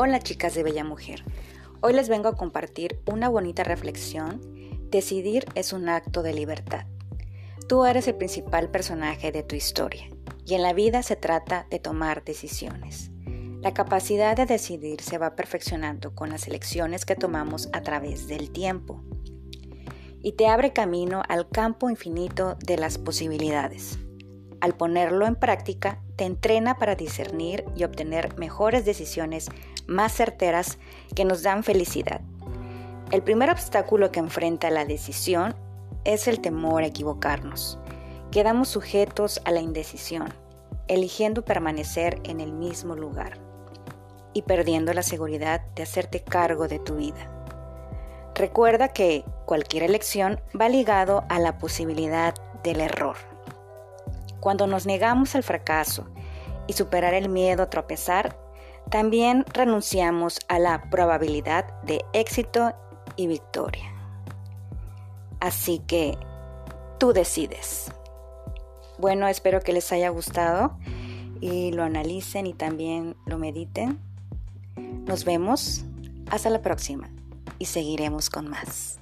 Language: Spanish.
Hola chicas de Bella Mujer. Hoy les vengo a compartir una bonita reflexión. Decidir es un acto de libertad. Tú eres el principal personaje de tu historia y en la vida se trata de tomar decisiones. La capacidad de decidir se va perfeccionando con las elecciones que tomamos a través del tiempo y te abre camino al campo infinito de las posibilidades. Al ponerlo en práctica, te entrena para discernir y obtener mejores decisiones más certeras que nos dan felicidad. El primer obstáculo que enfrenta la decisión es el temor a equivocarnos. Quedamos sujetos a la indecisión, eligiendo permanecer en el mismo lugar y perdiendo la seguridad de hacerte cargo de tu vida. Recuerda que cualquier elección va ligado a la posibilidad del error. Cuando nos negamos al fracaso y superar el miedo a tropezar, también renunciamos a la probabilidad de éxito y victoria. Así que tú decides. Bueno, espero que les haya gustado y lo analicen y también lo mediten. Nos vemos. Hasta la próxima y seguiremos con más.